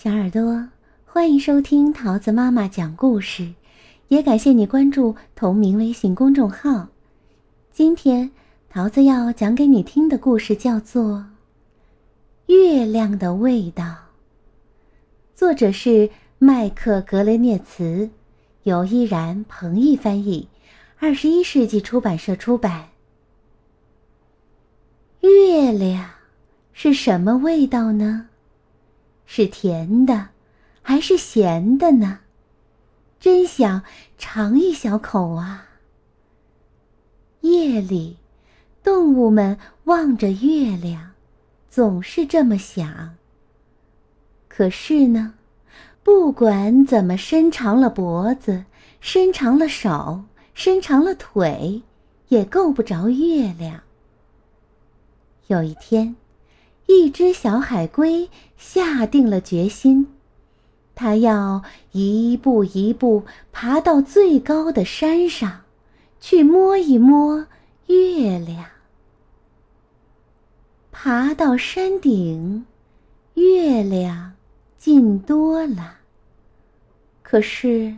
小耳朵，欢迎收听桃子妈妈讲故事，也感谢你关注同名微信公众号。今天桃子要讲给你听的故事叫做《月亮的味道》，作者是麦克格雷涅茨，由依然、彭毅翻译，二十一世纪出版社出版。月亮是什么味道呢？是甜的，还是咸的呢？真想尝一小口啊！夜里，动物们望着月亮，总是这么想。可是呢，不管怎么伸长了脖子，伸长了手，伸长了腿，也够不着月亮。有一天。一只小海龟下定了决心，它要一步一步爬到最高的山上，去摸一摸月亮。爬到山顶，月亮近多了，可是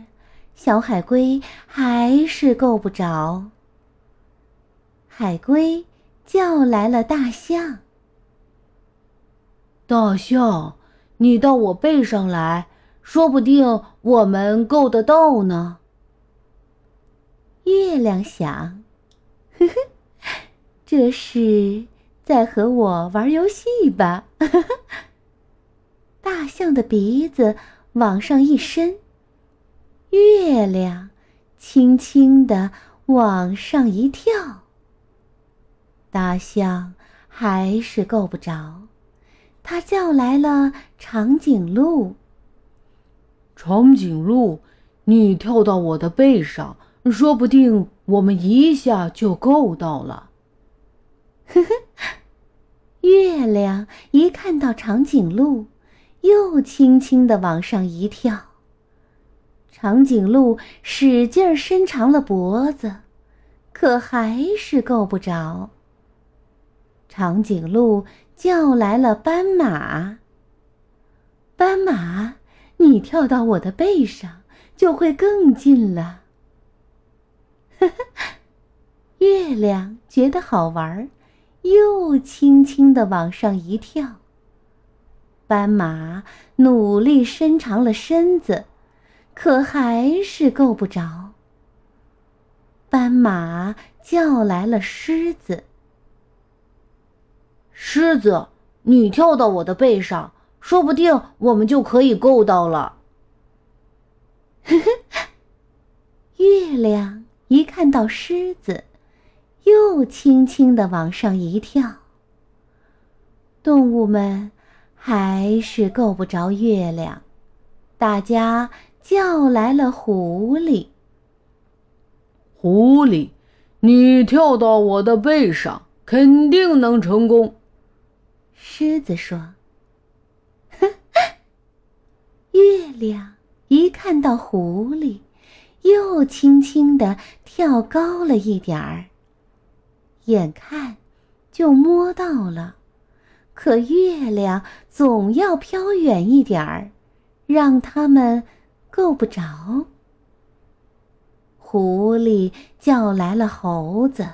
小海龟还是够不着。海龟叫来了大象。大象，你到我背上来，说不定我们够得到呢。月亮想，呵呵，这是在和我玩游戏吧？大象的鼻子往上一伸，月亮轻轻地往上一跳。大象还是够不着。他叫来了长颈鹿。长颈鹿，你跳到我的背上，说不定我们一下就够到了。呵呵，月亮一看到长颈鹿，又轻轻的往上一跳。长颈鹿使劲伸长了脖子，可还是够不着。长颈鹿。叫来了斑马。斑马，你跳到我的背上，就会更近了。呵呵，月亮觉得好玩，又轻轻的往上一跳。斑马努力伸长了身子，可还是够不着。斑马叫来了狮子。狮子，你跳到我的背上，说不定我们就可以够到了。呵呵，月亮一看到狮子，又轻轻的往上一跳。动物们还是够不着月亮，大家叫来了狐狸。狐狸，你跳到我的背上，肯定能成功。狮子说：“月亮一看到狐狸，又轻轻的跳高了一点儿。眼看就摸到了，可月亮总要飘远一点儿，让他们够不着。狐狸叫来了猴子：‘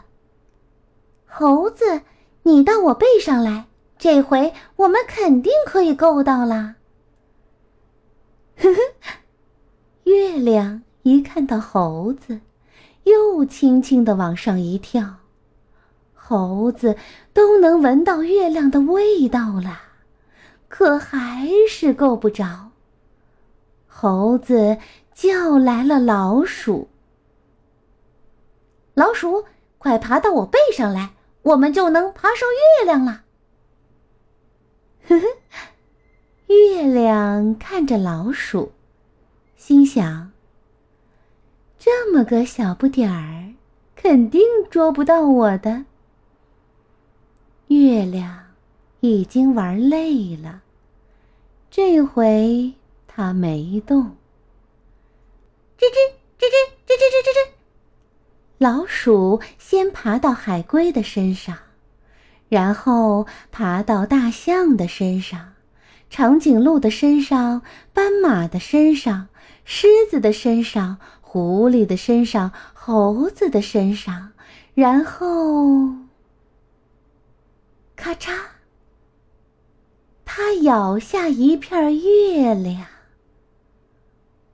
猴子，你到我背上来。’”这回我们肯定可以够到啦！呵呵，月亮一看到猴子，又轻轻的往上一跳。猴子都能闻到月亮的味道了，可还是够不着。猴子叫来了老鼠：“老鼠，快爬到我背上来，我们就能爬上月亮了。”呵呵，月亮看着老鼠，心想：这么个小不点儿，肯定捉不到我的。月亮已经玩累了，这回它没动。吱吱吱吱吱吱吱吱吱，老鼠先爬到海龟的身上。然后爬到大象的身上，长颈鹿的身上、斑马的身上、狮子的身上、狐狸的身上、猴子的身上，然后，咔嚓，它咬下一片月亮。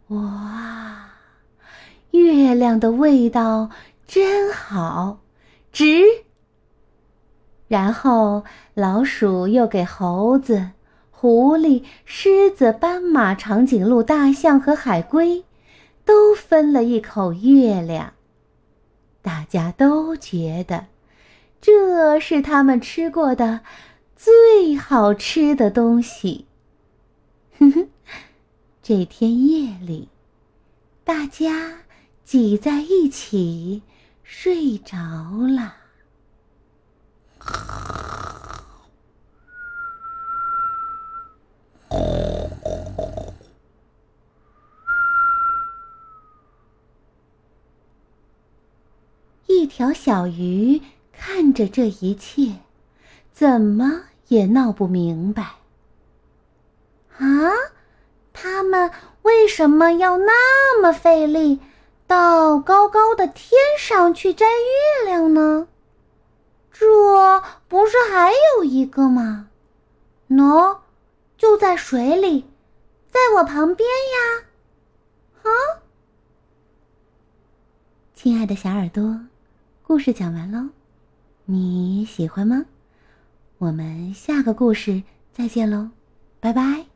哇，月亮的味道真好，值。然后，老鼠又给猴子、狐狸、狮子、斑马、长颈鹿、大象和海龟，都分了一口月亮。大家都觉得，这是他们吃过的最好吃的东西。哼哼，这天夜里，大家挤在一起睡着了。一条小鱼看着这一切，怎么也闹不明白。啊，他们为什么要那么费力，到高高的天上去摘月亮呢？这不是还有一个吗？喏，就在水里，在我旁边呀！啊，亲爱的小耳朵，故事讲完喽，你喜欢吗？我们下个故事再见喽，拜拜。